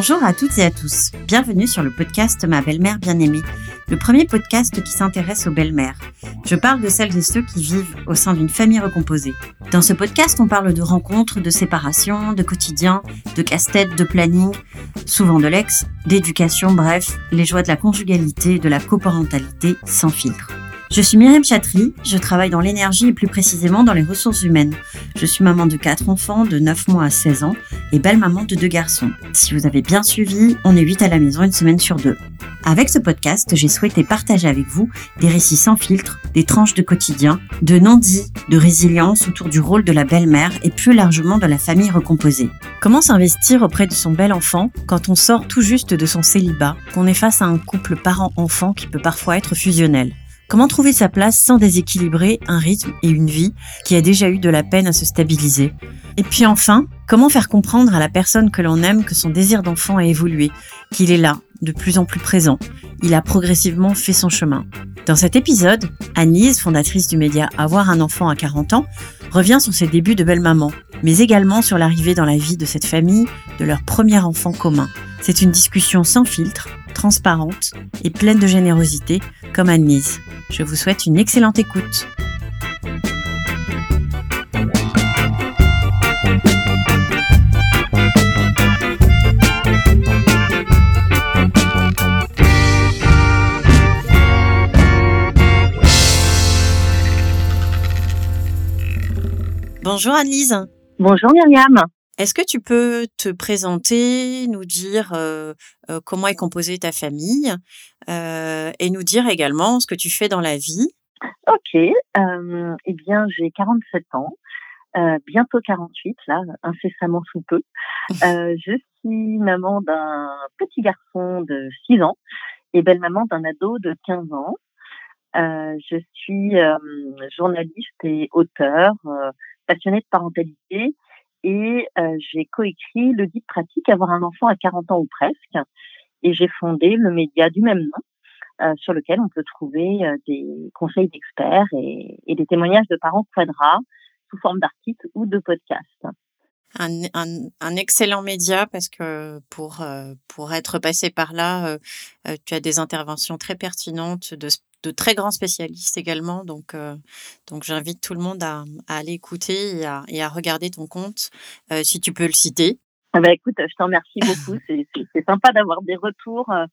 Bonjour à toutes et à tous. Bienvenue sur le podcast Ma belle-mère bien-aimée, le premier podcast qui s'intéresse aux belles-mères. Je parle de celles et ceux qui vivent au sein d'une famille recomposée. Dans ce podcast, on parle de rencontres, de séparation, de quotidien, de casse-tête, de planning, souvent de l'ex, d'éducation, bref, les joies de la conjugalité de la coparentalité sans filtre. Je suis Myriam Chatry, je travaille dans l'énergie et plus précisément dans les ressources humaines. Je suis maman de quatre enfants de 9 mois à 16 ans et belle maman de deux garçons. Si vous avez bien suivi, on est 8 à la maison une semaine sur deux. Avec ce podcast, j'ai souhaité partager avec vous des récits sans filtre, des tranches de quotidien, de non-dits, de résilience autour du rôle de la belle-mère et plus largement de la famille recomposée. Comment s'investir auprès de son bel enfant quand on sort tout juste de son célibat, qu'on est face à un couple parent-enfant qui peut parfois être fusionnel? Comment trouver sa place sans déséquilibrer un rythme et une vie qui a déjà eu de la peine à se stabiliser? Et puis enfin, comment faire comprendre à la personne que l'on aime que son désir d'enfant a évolué, qu'il est là, de plus en plus présent. Il a progressivement fait son chemin. Dans cet épisode, Anise, fondatrice du média Avoir un enfant à 40 ans, revient sur ses débuts de belle-maman, mais également sur l'arrivée dans la vie de cette famille de leur premier enfant commun. C'est une discussion sans filtre, transparente et pleine de générosité, comme Anise. Je vous souhaite une excellente écoute. Bonjour Annelise. Bonjour Myriam. Est-ce que tu peux te présenter, nous dire euh, euh, comment est composée ta famille euh, et nous dire également ce que tu fais dans la vie? Ok, eh bien j'ai 47 ans, bientôt 48 là, incessamment sous peu. je suis maman d'un petit garçon de 6 ans et belle-maman d'un ado de 15 ans. je suis journaliste et auteur, passionnée de parentalité et euh, j'ai coécrit le guide pratique Avoir un enfant à 40 ans ou presque. Et j'ai fondé le média du même nom, euh, sur lequel on peut trouver euh, des conseils d'experts et, des témoignages de parents quadra sous forme d'articles ou de podcasts. Un, excellent média parce que pour, pour être passé par là, tu as des interventions très pertinentes de de très grands spécialistes également. Donc, euh, donc j'invite tout le monde à, aller écouter et à, et à, regarder ton compte, euh, si tu peux le citer. Ah bah écoute, je t'en remercie beaucoup. c'est sympa d'avoir des retours euh,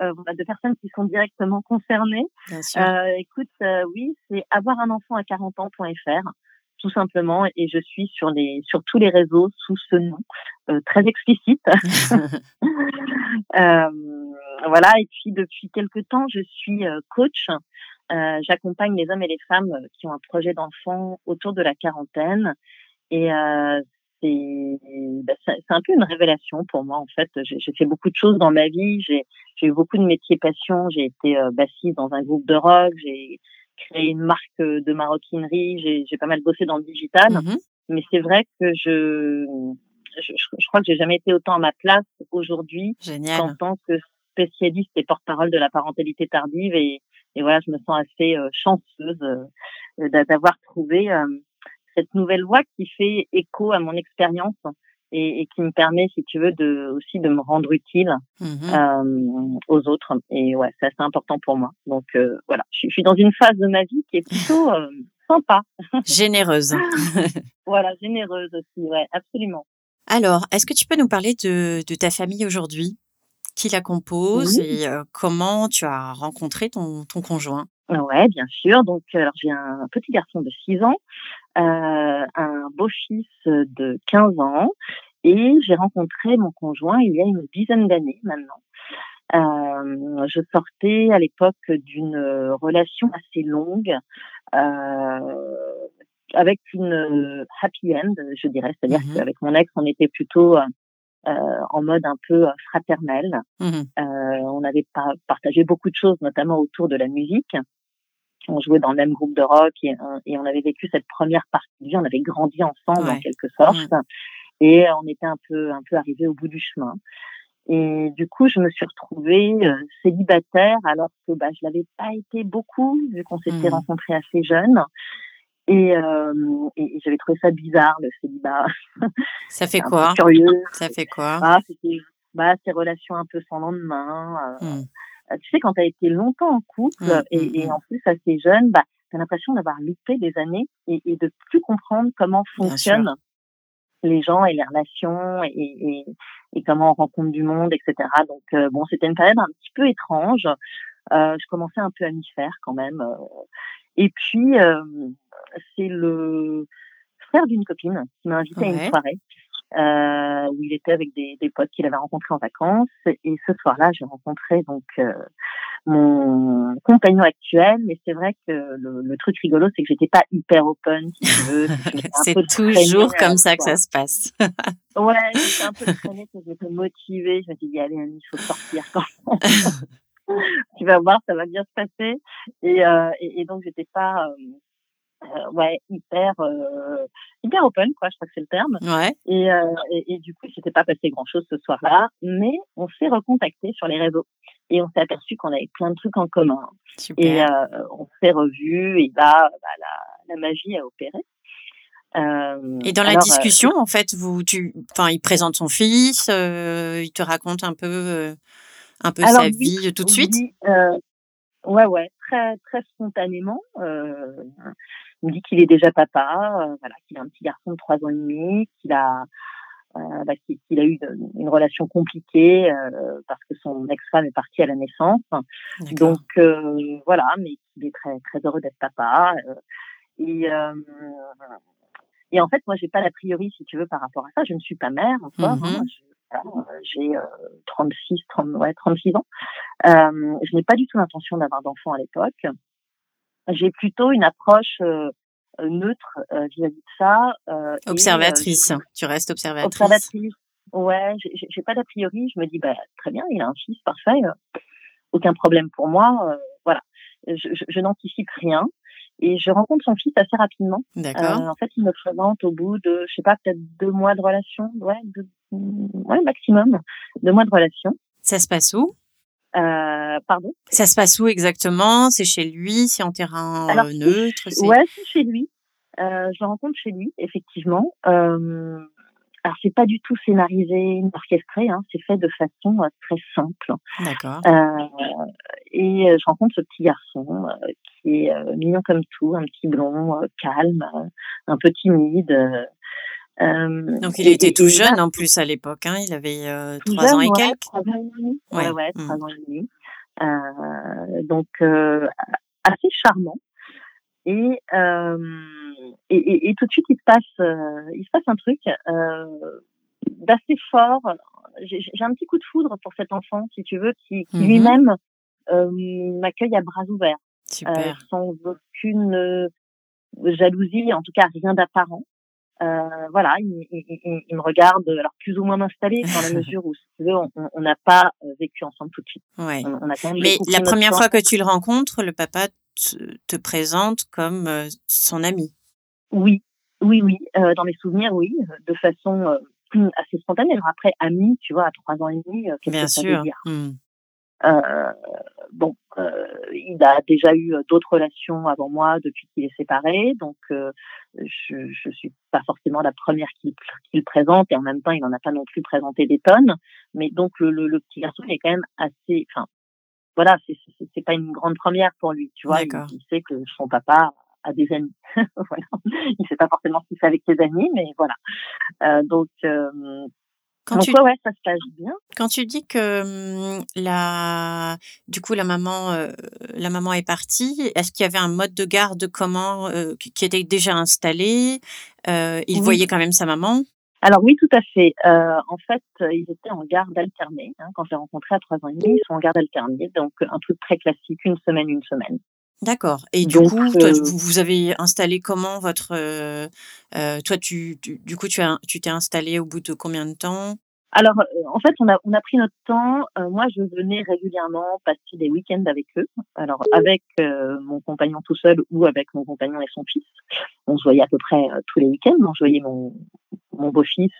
euh de personnes qui sont directement concernées. Bien sûr. écoute, oui, c'est avoir un enfant à 40 ans.fr tout simplement et je suis sur les sur tous les réseaux sous ce nom très explicite. euh, voilà, et puis depuis quelques temps, je suis euh, coach. Euh, J'accompagne les hommes et les femmes euh, qui ont un projet d'enfant autour de la quarantaine. Et euh, bah, c'est un peu une révélation pour moi, en fait. J'ai fait beaucoup de choses dans ma vie. J'ai eu beaucoup de métiers passion. J'ai été euh, bassiste dans un groupe de rock. J'ai créé une marque de maroquinerie. J'ai pas mal bossé dans le digital. Mm-hmm. Mais c'est vrai que je, je, je, crois que j'ai jamais été autant à ma place aujourd'hui en tant que spécialiste et porte-parole de la parentalité tardive et, et, voilà, je me sens assez euh, chanceuse euh, d'avoir trouvé euh, cette nouvelle voie qui fait écho à mon expérience et, et, qui me permet, si tu veux, de aussi de me rendre utile mmh aux autres. Et ouais, c'est assez important pour moi. Donc voilà, je, suis dans une phase de ma vie qui est plutôt sympa. Généreuse. voilà, généreuse aussi, ouais, absolument. Alors, est-ce que tu peux nous parler de, de ta famille aujourd'hui? Qui la compose et comment tu as rencontré ton, ton conjoint? Ouais, bien sûr. Donc, alors j'ai un petit garçon de 6 ans, euh, un beau-fils de 15 ans, et j'ai rencontré mon conjoint il y a une dizaine d'années maintenant. Euh, je sortais à l'époque d'une relation assez longue euh, avec une happy end, je dirais, c'est-à-dire mmh qu'avec mon ex, on était plutôt euh, en mode un peu euh, fraternel. Mmh euh, on avait partagé beaucoup de choses, notamment autour de la musique. On jouait dans le même groupe de rock et, et on avait vécu cette première partie de vie. On avait grandi ensemble en quelque sorte, et on était un peu un peu arrivé au bout du chemin. Et du coup, je me suis retrouvée célibataire alors que bah, je l'avais pas été beaucoup vu qu'on s'était mmh. rencontrés assez jeunes. Et, euh, et, j'avais trouvé ça bizarre, le célibat. Ça fait quoi? Curieux. Ça fait quoi? Ah, C'était bah, ces relations un peu sans lendemain. Mmh. Tu sais, quand tu as été longtemps en couple mmh, et, et, en plus assez jeune, bah, tu as l'impression d'avoir loupé des années et, et, de plus comprendre comment fonctionnent les gens et les relations et, et, et, comment on rencontre du monde, etc. Donc bon, c'était une période un petit peu étrange. Euh, je commençais un peu à m'y faire quand même. Et puis, c'est le frère d'une copine qui m'a invité à une soirée euh, où il était avec des, des potes qu'il avait rencontrés en vacances. Et ce soir-là, j'ai rencontré donc euh, mon compagnon actuel. Mais c'est vrai que le, le, truc rigolo, c'est que j'étais pas hyper open, si tu veux. c'est toujours comme ça que ça se passe. ouais, j'étais un peu traînée, j'étais motivée. Je me suis dit, allez, il faut sortir quand tu vas voir, ça va bien se passer. Et, euh, et, et donc, j'étais pas euh, euh, ouais hyper euh, hyper open quoi je crois que c'est le terme ouais. et, euh, et, et du coup il s'était pas passé grand chose ce soir-là mais on s'est recontacté sur les réseaux et on s'est aperçu qu'on avait plein de trucs en commun Super. et on s'est revus et là bah, la, la magie a opéré euh, et dans la discussion, euh, en fait, vous, tu, enfin, il présente son fils, euh, il te raconte un peu, un peu alors, sa oui, vie tout de oui, suite? ouais, ouais, très, très spontanément. Il me dit qu'il est déjà papa, euh, voilà, qu'il a un petit garçon de trois ans et demi, qu'il a euh, bah, qu'il a eu une relation compliquée euh, parce que son ex-femme est partie à la naissance. Donc euh, voilà, mais qu'il est très très heureux d'être papa. Euh, et euh, et en fait, moi, j'ai pas l'a priori, si tu veux, par rapport à ça. Je ne suis pas mère encore. Mhm. hein. J'ai euh, 36, 30, ouais, 36 ans. Euh, je n'ai pas du tout l'intention d'avoir d'enfant à l'époque. J'ai plutôt une approche euh, neutre euh, vis-à-vis de ça. euh, et, euh, Observatrice, tu restes observatrice. observatrice. Ouais, j'ai- j'ai j'ai pas d'a priori. Je me dis, bah, très bien, il a un fils, parfait, euh, aucun problème pour moi. euh, voilà, je, je, je n'anticipe rien. Et je rencontre son fils assez rapidement. D'accord. Euh, en fait, il me présente au bout de, je sais pas, peut-être deux mois de relation, ouais, deux, ouais, maximum, deux mois de relation. Ça se passe où? Euh, pardon? Ça se passe où exactement? C'est chez lui? C'est en terrain Alors, euh, neutre? C'est- Ouais, c'est chez lui. Euh, je le rencontre chez lui, effectivement. Euh, alors, c'est pas du tout scénarisé, orchestré, hein, c'est fait de façon euh, très simple. D'accord. Euh, et je rencontre ce petit garçon qui est mignon comme tout, un petit blond, calme, un peu timide. Euh, Donc il était tout jeune là, en plus à l'époque. Hein il avait euh, tout trois ans et ouais, quelques. trois ans et demi. Ouais, Ouais. ouais, Mm. trois ans et demi. Euh, donc euh, assez charmant. Et, euh, et, et, et tout de suite, il se passe, euh, il se passe un truc euh, d'assez fort. J'ai un petit coup de foudre pour cet enfant, si tu veux, qui, qui Mhm. lui-même euh, m'accueille à bras ouverts, Super. sans aucune jalousie, en tout cas rien d'apparent. Euh, voilà, il, il, il, il me regarde, alors plus ou moins m'installer, dans la mesure où, si tu veux, on n'a pas euh, vécu ensemble tout de suite. Ouais. On, on a quand même Mais la première fois que tu le rencontres, le papa te, te présente comme euh, son ami. Oui, oui, oui. Euh, dans mes souvenirs, oui, de façon euh, assez spontanée. Alors après, ami, tu vois, à trois ans et demi, euh, qu'est-ce Bien que ça sûr. veut dire? Mm. Euh, Bon, euh, il a déjà eu euh, d'autres relations avant moi depuis qu'il est séparé, donc euh, je je suis pas forcément la première qu'il qu'il présente et en même temps, il en a pas non plus présenté des tonnes. Mais donc le, le, le petit garçon il est quand même assez, enfin voilà, c'est pas une grande première pour lui, tu vois. Il sait que son papa a des amis, voilà. Il sait pas forcément ce qu'il fait avec ses amis, mais voilà. Euh, donc, euh, Quand donc tu, ouais, ouais, ça se passe bien. quand tu dis que hum, la, du coup la maman, euh, la maman est partie, est-ce qu'il y avait un mode de garde comment euh, qui était déjà installé euh, Il Oui. voyait quand même sa maman? Alors oui, tout à fait. Euh, en fait, euh, ils étaient en garde alternée. Hein, quand j'ai rencontré à trois ans et demi, ils sont en garde alternée, donc un truc très classique, une semaine, une semaine. D'accord. Et du Donc, coup, toi, euh, vous, vous avez installé comment votre, euh, euh, toi, tu, tu- du coup, tu as, tu t'es installé au bout de combien de temps? Alors, en fait, on a, on a pris notre temps. Euh, moi, je venais régulièrement passer des week-ends avec eux. Alors, avec euh, mon compagnon tout seul ou avec mon compagnon et son fils. On se voyait à peu près euh, tous les week-ends. On voyait mon, mon beau-fils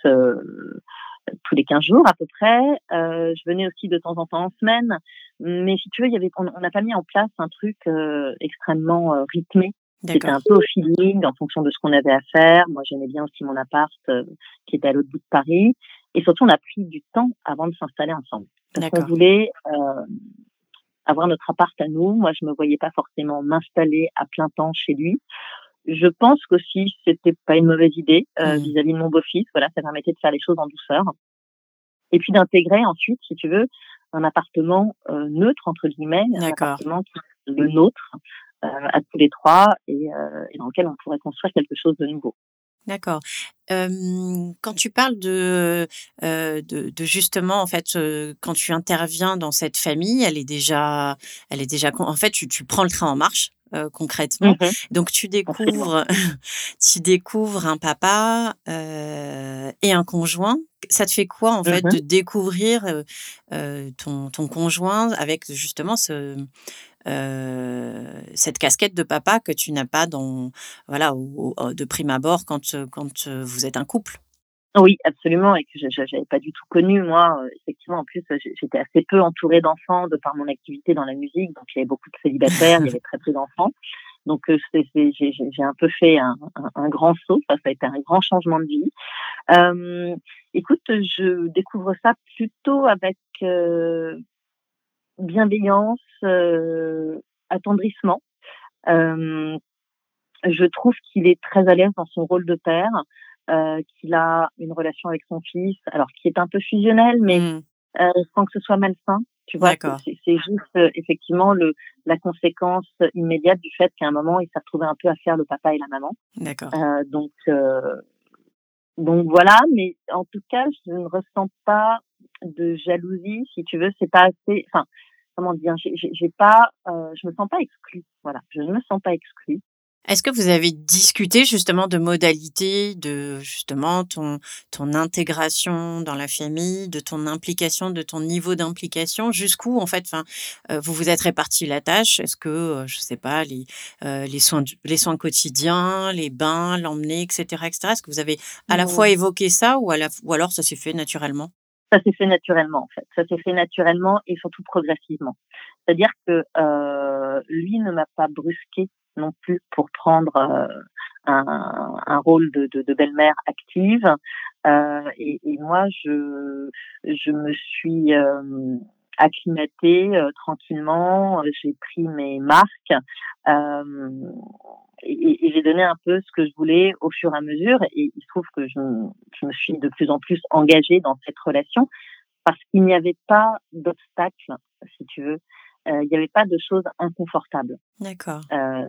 tous les 15 jours à peu près. Euh, je venais aussi de temps en temps en semaine. Mais si tu veux, il y avait, on n'a pas mis en place un truc euh, extrêmement euh, rythmé. C'était un peu au feeling, en fonction de ce qu'on avait à faire. Moi, j'aimais bien aussi mon appart euh, qui était à l'autre bout de Paris. et surtout, on a pris du temps avant de s'installer ensemble. Parce qu'on voulait euh, avoir notre appart à nous. Moi, je me voyais pas forcément m'installer à plein temps chez lui. Je pense qu'aussi, c'était pas une mauvaise idée euh, mmh. vis-à-vis de mon beau-fils. Voilà, ça permettait de faire les choses en douceur. Et puis d'intégrer ensuite, si tu veux, un appartement euh, neutre entre guillemets, un appartement qui est le nôtre euh, à tous les trois et, euh, et dans lequel on pourrait construire quelque chose de nouveau. D'accord. quand tu parles de, de, de, justement, en fait, quand tu interviens dans cette famille, elle est déjà, elle est déjà, en fait, tu, tu prends le train en marche. concrètement. Mmh Donc tu découvres, tu découvres un papa et un conjoint. Ça te fait quoi en fait mmh de découvrir ton, ton conjoint avec justement ce, euh, cette casquette de papa que tu n'as pas dans voilà de prime abord quand quand euh, vous êtes un couple. Oui, absolument, et que j'avais pas du tout connu moi. Euh, effectivement, en plus, j'étais assez peu entourée d'enfants de par mon activité dans la musique, donc il y avait beaucoup de célibataires, il y avait très peu d'enfants. Donc j'ai un peu fait un, grand saut, ça, ça a été un grand changement de vie. Euh, écoute, je découvre ça plutôt avec bienveillance, euh, attendrissement. Euh, je trouve qu'il est très à l'aise dans son rôle de père, euh, qu'il a une relation avec son fils, alors qui est un peu fusionnelle, mais mmh. euh, sans que ce soit malsain. Tu vois, c'est juste euh, effectivement le la conséquence immédiate du fait qu'à un moment il s'est retrouvé un peu à faire le papa et la maman. D'accord. Euh, donc donc voilà, mais en tout cas je ne ressens pas de jalousie, si tu veux, c'est pas assez. Enfin, comment dire, j'ai pas, euh, je me sens pas exclue. Voilà, je ne me sens pas exclue. Est-ce que vous avez discuté justement de modalités, de justement ton ton intégration dans la famille, de ton implication, de ton niveau d'implication, jusqu'où en fait, enfin, euh, vous vous êtes réparti la tâche? Est-ce que euh, je sais pas les euh, les soins les soins quotidiens, les bains, l'emmener, etc., etc. Est-ce que vous avez à la fois évoqué ça ou à la ou alors ça s'est fait naturellement? Ça s'est fait naturellement en fait. Ça s'est fait naturellement et surtout progressivement. C'est-à-dire que euh, lui ne m'a pas brusqué non plus pour prendre euh, un, un, rôle de, de, de belle-mère active. Euh, et, et, moi, je, je me suis euh, acclimatée euh, tranquillement. J'ai pris mes marques. Et, et j'ai donné un peu ce que je voulais au fur et à mesure. Et il se trouve que je, je me suis de plus en plus engagée dans cette relation parce qu'il n'y avait pas d'obstacle, si tu veux. Euh, il n'y avait pas de choses inconfortables. D'accord. Euh,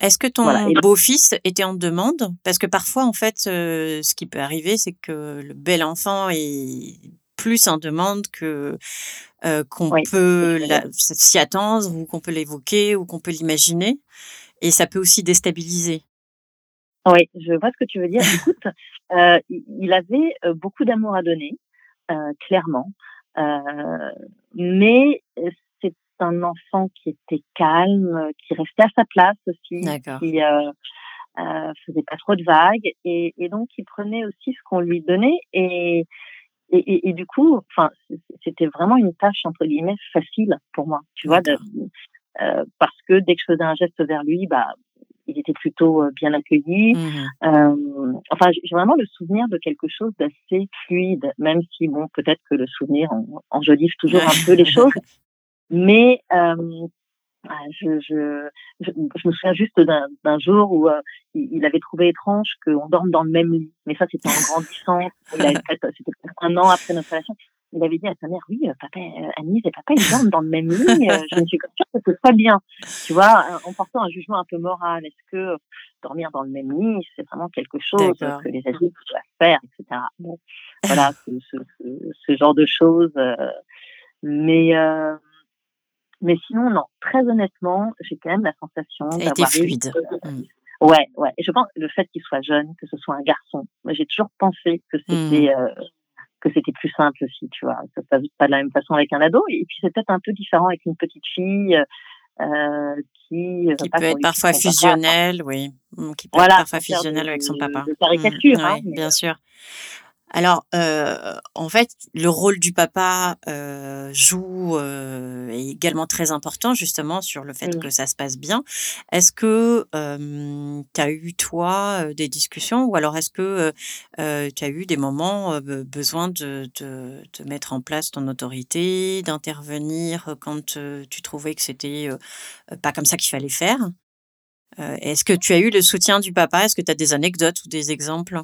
est-ce que ton beau-fils était en demande? Parce que parfois, en fait, euh, ce qui peut arriver, c'est que le bel enfant est plus en demande que qu'on peut s'y attendre ou qu'on peut l'évoquer ou qu'on peut l'imaginer. Et ça peut aussi déstabiliser. Oui, je vois ce que tu veux dire. Écoute, euh, il avait euh, beaucoup d'amour à donner, euh, clairement, euh, mais c'est un enfant qui était calme, qui restait à sa place aussi, qui euh, faisait pas trop de vagues, et, et donc il prenait aussi ce qu'on lui donnait, et, et, et, du coup, enfin, c'était vraiment une tâche entre guillemets facile pour moi, tu vois, de, euh, parce que dès que je faisais un geste vers lui, bah, il était plutôt euh, bien accueilli. Mmh euh, enfin, j'ai vraiment le souvenir de quelque chose d'assez fluide, même si bon, peut-être que le souvenir enjolive toujours un peu les choses, mais euh, ah, je, je, je, me souviens juste d'un jour où euh, il avait trouvé étrange qu'on dorme dans le même lit. Mais ça, c'était en grandissant. C'était un an après notre relation il avait dit à sa mère, oui, euh, papa, euh, Anise et papa, ils dorment dans le même lit. Euh, je ne suis pas sûre que ce soit bien. Tu vois, en portant un jugement un peu moral, est-ce que dormir dans le même lit, c'est vraiment quelque chose que les adultes doivent faire, etc. Bon, voilà, ce, ce, ce, genre de choses. mais mais sinon, non. Très honnêtement, j'ai quand même la sensation d'avoir fluide. Mmh. Ouais, ouais. Et je pense le fait qu'il soit jeune, que ce soit un garçon, moi j'ai toujours pensé que c'était mmh que c'était plus simple aussi, tu vois. Ça se passe pas de la même façon avec un ado. Et puis c'est peut-être un peu différent avec une petite fille euh, qui, euh, qui peut être parfois fusionnelle, oui. Mmh, qui peut être parfois fusionnelle avec son papa. De caricature, mmh, hein, bien sûr. Alors, euh, en fait, le rôle du papa euh, joue euh, est également très important justement sur le fait Mmh. que ça se passe bien. Est-ce que tu as eu toi des discussions ou alors est-ce que tu as eu des moments euh, besoin de, de, de mettre en place ton autorité, d'intervenir quand euh, tu trouvais que c'était euh, pas comme ça qu'il fallait faire? Euh, est-ce que tu as eu le soutien du papa? Est-ce que tu as des anecdotes ou des exemples?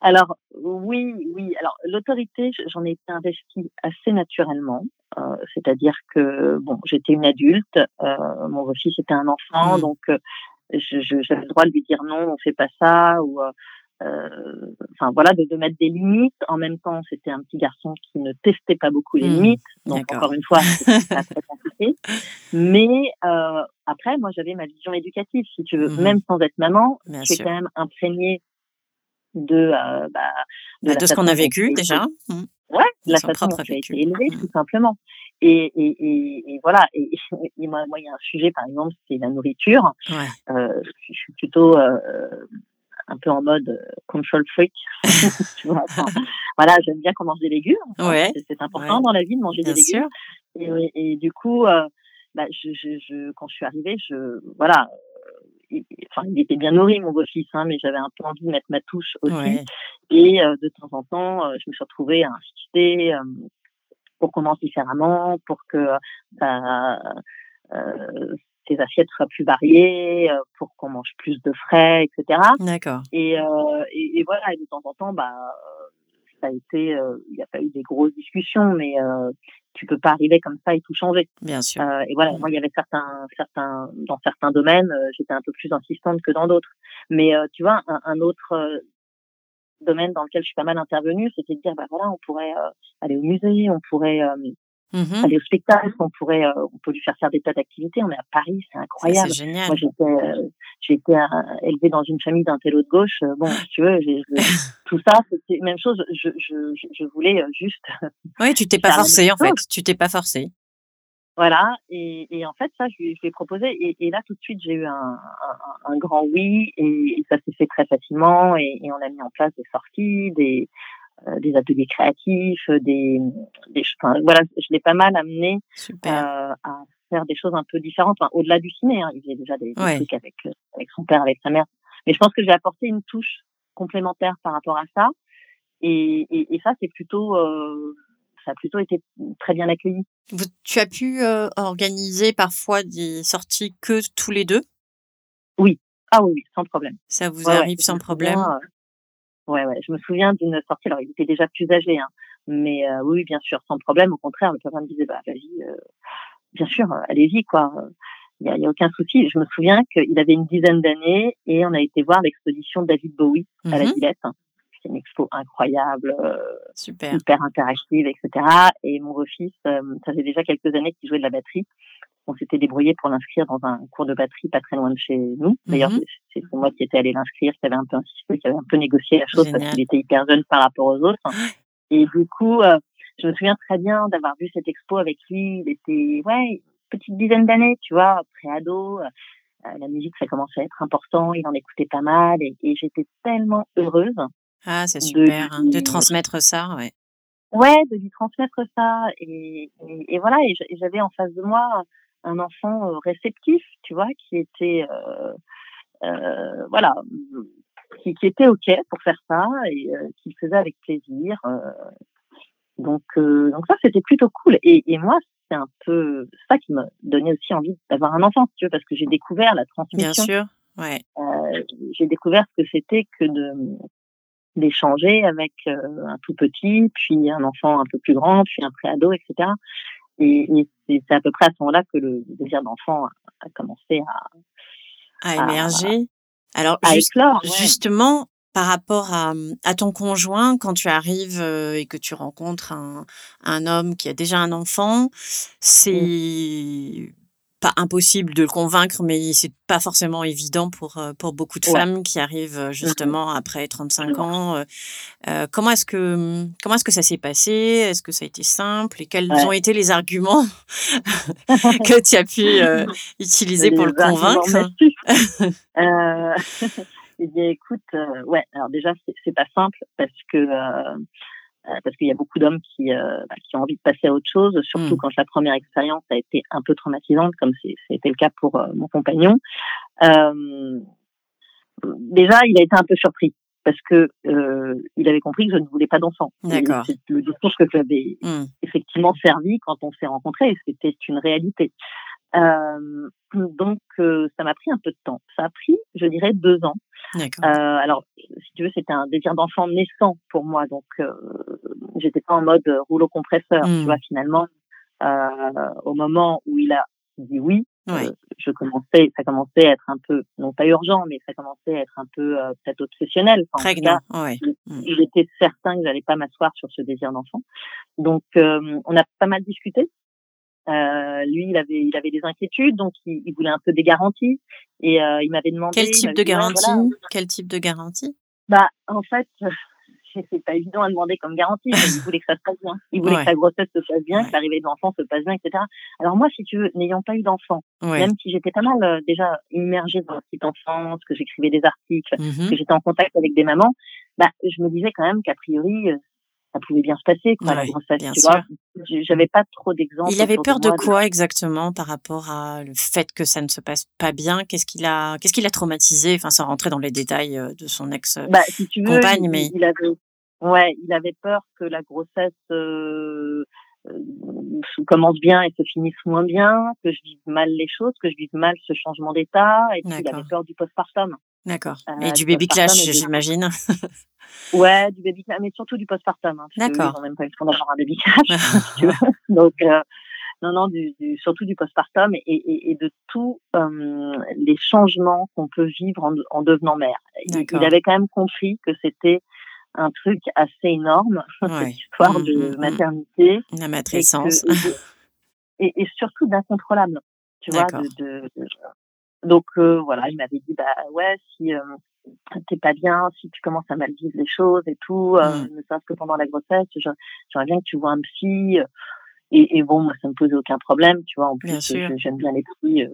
Alors oui, oui. Alors l'autorité, je- j'en ai été investie assez naturellement. Euh, c'est-à-dire que bon, j'étais une adulte, euh, mon beau-fils était un enfant, Mmh. donc euh, j'avais le droit de lui dire non, on fait pas ça, ou euh, euh, enfin voilà, de, de mettre des limites. En même temps, c'était un petit garçon qui ne testait pas beaucoup les Mmh. limites, donc encore une fois, c'était pas très compliqué. Mais euh, après, moi, j'avais ma vision éducative, si tu veux, Mhm. même sans être maman, Bien je suis sûr. quand même imprégnée de, euh, bah, de, Bah, de ce qu'on a vécu déjà. Mmh. Ouais, de la façon dont tu as été élevé, Mmh. tout simplement. Et, et, et, et voilà. Et, moi, il y a un sujet, par exemple, c'est la nourriture. Ouais. Euh, je suis plutôt euh, un peu en mode euh, control freak. tu vois, enfin, voilà, j'aime bien qu'on mange des légumes. Ouais. c'est- important Ouais. dans la vie de manger Bien des légumes. sûr. Et, et du coup, euh, bah, je, je, je, quand je suis arrivée, je, voilà, il, enfin, il était bien nourri, mon beau-fils, hein, mais j'avais un peu envie de mettre ma touche aussi. Ouais. Et euh, de temps en temps, euh, je me suis retrouvée à insister euh, pour qu'on mange différemment, pour que euh, euh, ces assiettes soient plus variées, pour qu'on mange plus de frais, etc. D'accord. Et, euh, et, et voilà, et de temps en temps, bah, euh, ça a été, euh, il n'y a pas eu des grosses discussions, mais euh, tu peux pas arriver comme ça et tout changer. Bien sûr. Euh, et voilà, Mmh. moi, il y avait certains, certains, dans certains domaines, euh, j'étais un peu plus insistante que dans d'autres. Mais euh, tu vois, un, un autre domaine dans lequel je suis pas mal intervenue, c'était de dire, bah voilà, on pourrait aller au musée, on pourrait Mhm. aller au spectacle, on pourrait, euh, on peut lui faire faire des tas d'activités. On est à Paris, c'est Ça, incroyable. c'est génial. Moi, j'étais, euh, j'ai été euh, élevée dans une famille d'intello de gauche. Euh, Bon, si tu veux, j'ai, je- tout ça, c'était même chose. Je, je, je, voulais euh, juste, Oui, tu t'es pas faire la forcé même en fait. Tu t'es pas forcé. voilà. Et, et en fait, ça, je lui, je lui ai proposé. Et, et là, tout de suite, j'ai eu un, un, un grand oui. Et, et ça s'est fait très facilement. Et, et on a mis en place des sorties, des, des ateliers créatifs, des, des, enfin, voilà, je l'ai pas mal amené euh, à faire des choses un peu différentes, enfin, au-delà du ciné. Hein. Il faisait déjà des, des Ouais. trucs avec, euh, avec son père, avec sa mère. Mais je pense que j'ai apporté une touche complémentaire par rapport à ça. Et, et, et ça, c'est plutôt, euh, ça a plutôt été très bien accueilli. Vous- tu as pu euh, organiser parfois des sorties que tous les deux? Ah oui, oui, sans problème. Ça vous Ouais, arrive sans me problème? euh, ouais, ouais, je me souviens d'une sortie. Alors, il était déjà plus âgé, hein, mais euh, oui, bien sûr, sans problème. Au contraire, le papa me disait, bah, vas-y, euh, bien sûr, euh, allez-y, quoi. Il n'y a, y a aucun souci. Je me souviens qu'il avait une dizaine d'années et on a été voir l'exposition de David Bowie à la Mhm. Villette. C'est une expo incroyable, Super. hyper interactive, etc. Et mon beau-fils, ça fait déjà quelques années qu'il jouait de la batterie. On s'était débrouillé pour l'inscrire dans un cours de batterie pas très loin de chez nous. D'ailleurs, Mhm. c'est c'est moi qui étais allé l'inscrire, qui avait un peu insisté, qui avait un peu négocié la chose parce qu'il était hyper jeune par rapport aux autres. Et du coup, euh, je me souviens très bien d'avoir vu cette expo avec lui. Il était, ouais, une petite dizaine d'années, tu vois, pré-ado. Euh, la musique, ça commençait à être important. Il en écoutait pas mal. Et, et j'étais tellement heureuse Ah, c'est de super hein, de transmettre ça. Ouais. ouais, de lui transmettre ça. Et, et, et voilà, et j'avais en face de moi un enfant réceptif, tu vois, qui était, euh, euh, voilà, qui, qui était ok pour faire ça et qui le faisait avec plaisir. donc, euh, donc ça, c'était plutôt cool. Et, et moi, c'est un peu ça qui me donnait aussi envie d'avoir un enfant, si tu veux, parce que j'ai découvert la Bien transmission. sûr. Ouais. Euh, j'ai découvert ce que c'était que de d'échanger avec euh, un tout petit, puis un enfant un peu plus grand, puis un préado, etc. Et, et c'est à peu près à ce moment-là que le désir d'enfant a, commencé à, À émerger. Alors à juste- éclore. ouais. Justement, par rapport à, à ton conjoint, quand tu arrives euh, et que tu rencontres un, un homme qui a déjà un enfant, c'est pas impossible de le convaincre, mais c'est pas forcément évident pour, euh, pour beaucoup de Ouais. femmes qui arrivent euh, justement après 35 Ouais. ans. Euh, comment est-ce que comment est-ce que ça s'est passé? Est-ce que ça a été simple? Et quels Ouais. ont été les arguments que tu as pu euh, utiliser pour le convaincre? euh, dit, écoute, ouais, alors déjà, c'est pas simple parce que parce qu'il y a beaucoup d'hommes qui, bah, qui ont envie de passer à autre chose, surtout mmh. quand la première expérience a été un peu traumatisante, comme c'était le cas pour mon compagnon. déjà, il a été un peu surpris parce que il avait compris que je ne voulais pas d'enfant. D'accord. C'est le discours que j'avais mmh. effectivement servi quand on s'est rencontrés. C'était une réalité. Euh, donc, euh, ça m'a pris un peu de temps. Ça a pris, je dirais, deux ans. Euh, alors, si tu veux, c'était un désir d'enfant naissant pour moi. Donc, euh, j'étais pas en mode rouleau compresseur. Tu hmm. vois, finalement, euh, au moment où il a dit oui, je commençais, ça commençait à être un peu, non pas urgent, mais ça commençait à être un peu peut-être obsessionnel. Enfin, Prégnant, ouais. Hmm. J'étais certain que j'allais pas m'asseoir sur ce désir d'enfant. Donc, on a pas mal discuté. Euh, lui, il avait, il avait des inquiétudes, donc il, il voulait un peu des garanties. Et euh, il m'avait demandé. Quel type de garantie? Quel type de garantie? Bah, en fait, c'est pas évident à demander comme garantie. il voulait que ça se passe bien. Il voulait que sa grossesse se passe bien, que l'arrivée de l'enfant se passe bien, etc. Alors moi, si tu veux, n'ayant pas eu d'enfant, même si j'étais pas mal euh, déjà immergée dans la petite enfance, que j'écrivais des articles, mmh que j'étais en contact avec des mamans, bah, je me disais quand même qu'a priori, ça pouvait bien se passer quoi la grossesse tu vois? j'avais pas trop d'exemples il avait peur de, quoi exactement par rapport à le fait que ça ne se passe pas bien? Qu'est-ce qu'il a qu'est-ce qu'il a traumatisé? Enfin sans rentrer dans les détails euh, de son ex bah, si tu veux, compagne il, mais il avait ouais il avait peur que la grossesse euh, euh, commence bien et se finisse moins bien, que je vive mal les choses, que je vive mal ce changement d'état, et puis il avait peur du postpartum. D'accord. Euh, et du baby clash, j'imagine. ouais, du baby clash, mais surtout du postpartum. Hein, D'accord. Ils n'ont même pas eu le temps d'avoir un baby clash. tu vois. Donc, euh, non, non, du, du, surtout du postpartum et, et, et de tous euh, les changements qu'on peut vivre en, en devenant mère. Il, il, avait quand même compris que c'était un truc assez énorme, cette histoire mmh, de mmh, mmh. maternité. La matrescence. Et, et, surtout d'incontrôlable. Tu vois, de, de, donc euh, voilà, il m'avait dit bah ouais si euh, t'es pas bien, si tu commences à mal vivre les choses et tout, euh, ne serait-ce que pendant la grossesse, j'aimerais bien que tu vois un psy. Et, et, bon, moi, ça me posait aucun problème, tu vois. En plus, j'aime bien les psys,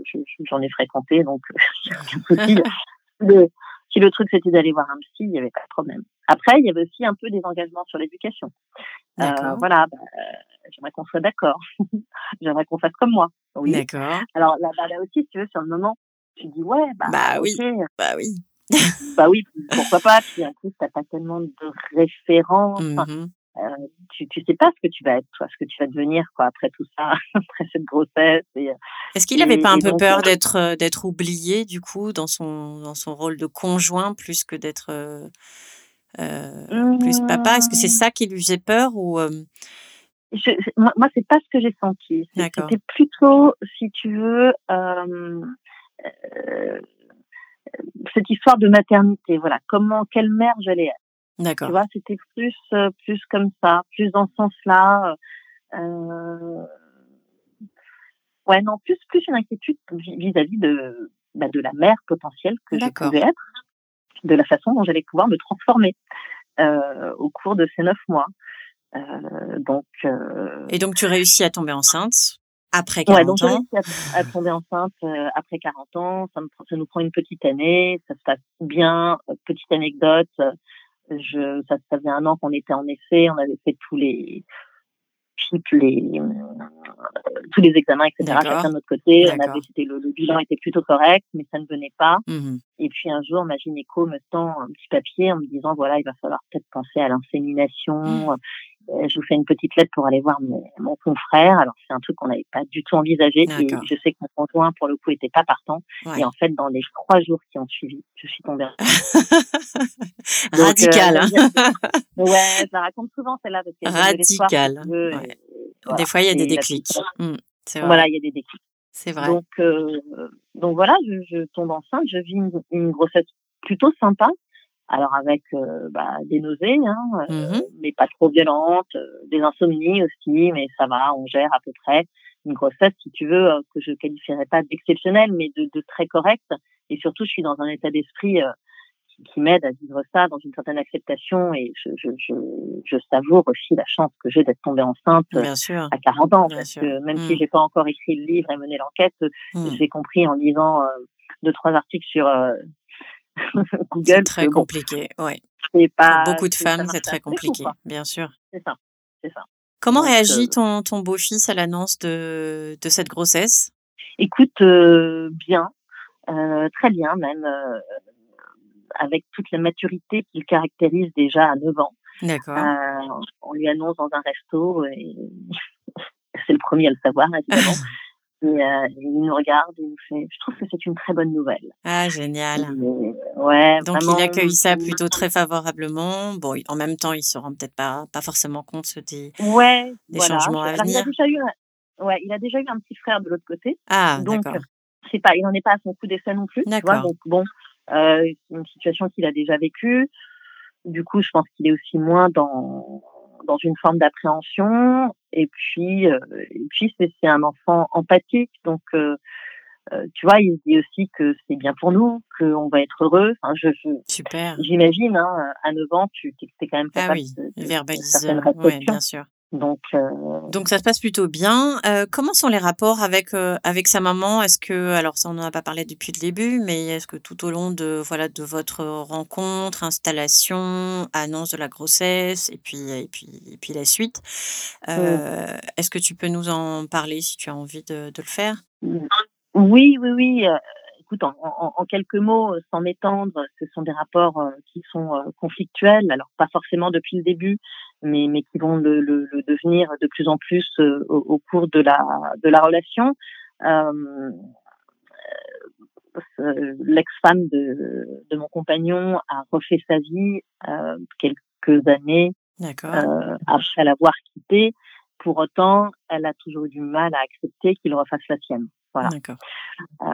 j'en ai fréquenté, donc souci. le, si le truc c'était d'aller voir un psy, il n'y avait pas de problème. Après, il y avait aussi un peu des engagements sur l'éducation. Euh, voilà, bah, j'aimerais qu'on soit d'accord. j'aimerais qu'on fasse comme moi. Oui. D'accord. Alors là, là, aussi, si tu veux, sur le moment, tu dis ouais, bah, bah oui, bah oui. bah oui, pourquoi pas. Puis en plus, t'as pas tellement de références. Mmh euh, tu, tu sais pas ce que tu vas être, toi, ce que tu vas devenir, quoi, après tout ça, après cette grossesse. Est-ce qu'il n'avait pas un peu peur euh d'être euh, d'être oublié, du coup, dans son dans son rôle de conjoint, plus que d'être euh, euh, plus papa? Est-ce que c'est mmh. ça qui lui faisait peur ou je, moi, moi c'est pas ce que j'ai senti. C'était plutôt, si tu veux, cette histoire de maternité. Voilà, comment, quelle mère j'allais être. D'accord. Tu vois, c'était plus, euh, plus comme ça, plus dans ce sens-là. Euh, ouais, non, plus, plus une inquiétude vis-à-vis de, bah, de la mère potentielle que je pouvais être, de la façon dont j'allais pouvoir me transformer euh, au cours de ces neuf mois. Euh, donc. Euh, Et donc, tu réussis à tomber enceinte après 40 ouais, donc ans. À, à, tomber enceinte euh, après 40 ans, ça, me, ça, nous prend une petite année, ça se passe bien. Petite anecdote, je, ça, ça faisait un an qu'on était en essai, on avait fait tous les toutes les tous les examens, etc. Chacun de notre côté, on avait le, le, bilan était plutôt correct, mais ça ne venait pas. Mmh Et puis un jour, ma gynéco me tend un petit papier en me disant voilà, il va falloir peut-être penser à l'insémination. Mmh. Euh, je vous fais une petite lettre pour aller voir mon, mon confrère. Alors c'est un truc qu'on n'avait pas du tout envisagé. Et je sais que mon conjoint pour le coup était pas partant. Ouais. Et en fait dans les trois jours qui ont suivi, je suis tombée. Radical. Euh, ouais, ça raconte souvent celle-là parce que radical. Ouais. Voilà, des fois il y a des déclics. Mmh, voilà, il y a des déclics. C'est vrai. Donc euh, donc voilà, je, je, tombe enceinte, je vis une, une grossesse plutôt sympa. Alors avec euh, bah, des nausées, hein, euh, mmh mais pas trop violentes, euh, des insomnies aussi, mais ça va, on gère à peu près une grossesse, si tu veux, euh, que je qualifierais pas d'exceptionnelle, mais de, de, très correcte. Et surtout, je suis dans un état d'esprit qui, qui m'aide à vivre ça dans une certaine acceptation, et je, je, je, je savoure aussi la chance que j'ai d'être tombée enceinte à 40 ans, Bien parce sûr. que même mmh. si j'ai pas encore écrit le livre et mené l'enquête, mmh. j'ai compris en lisant deux trois articles sur Google. C'est très compliqué, oui. Pas, Pour beaucoup de femmes, c'est très compliqué, bien sûr. C'est ça, c'est ça. Comment réagit ton, ton beau-fils à l'annonce de, de cette grossesse? Écoute, bien, très bien même, avec toute la maturité qu'il caractérise déjà à 9 ans. D'accord. on lui annonce dans un resto et c'est le premier à le savoir, évidemment. Et, euh, il nous regarde et nous fait. Je trouve que c'est une très bonne nouvelle. Ah génial. ouais. Donc il accueille ça plutôt très favorablement. Bon, en même temps, il se rend peut-être pas pas forcément compte des, ouais, des changements à venir. Il a déjà eu, un... ouais, il a déjà eu un petit frère de l'autre côté. Ah donc c'est pas, il n'en est pas à son coup d'essai non plus. D'accord. Donc bon, euh, c'est une situation qu'il a déjà vécue. Du coup, je pense qu'il est aussi moins dans dans une forme d'appréhension. Et puis, euh, et puis c'est un enfant empathique, donc euh, euh, tu vois, il se dit aussi que c'est bien pour nous, qu'on va être heureux. Enfin, je, Super. J'imagine, hein, à 9 ans, tu es quand même ah capable ah oui, de, de, oui, bien sûr. Donc, euh, donc ça se passe plutôt bien. Euh, comment sont les rapports avec euh, avec sa maman? Est-ce que alors ça on n'en a pas parlé depuis le début, mais est-ce que tout au long de voilà de votre rencontre, installation, annonce de la grossesse et puis et puis et puis la suite, est-ce que tu peux nous en parler si tu as envie de, de le faire? Oui, oui, oui écoute, en, en, quelques mots, sans m'étendre, ce sont des rapports qui sont conflictuels. Alors pas forcément depuis le début, mais, mais qui vont le, le, le devenir de plus en plus euh, au, au, cours de la, de la relation. Euh, euh L'ex-femme de, de mon compagnon a refait sa vie euh, quelques années euh, après l'avoir quitté. Pour autant, elle a toujours eu du mal à accepter qu'il refasse la sienne. Voilà. Euh,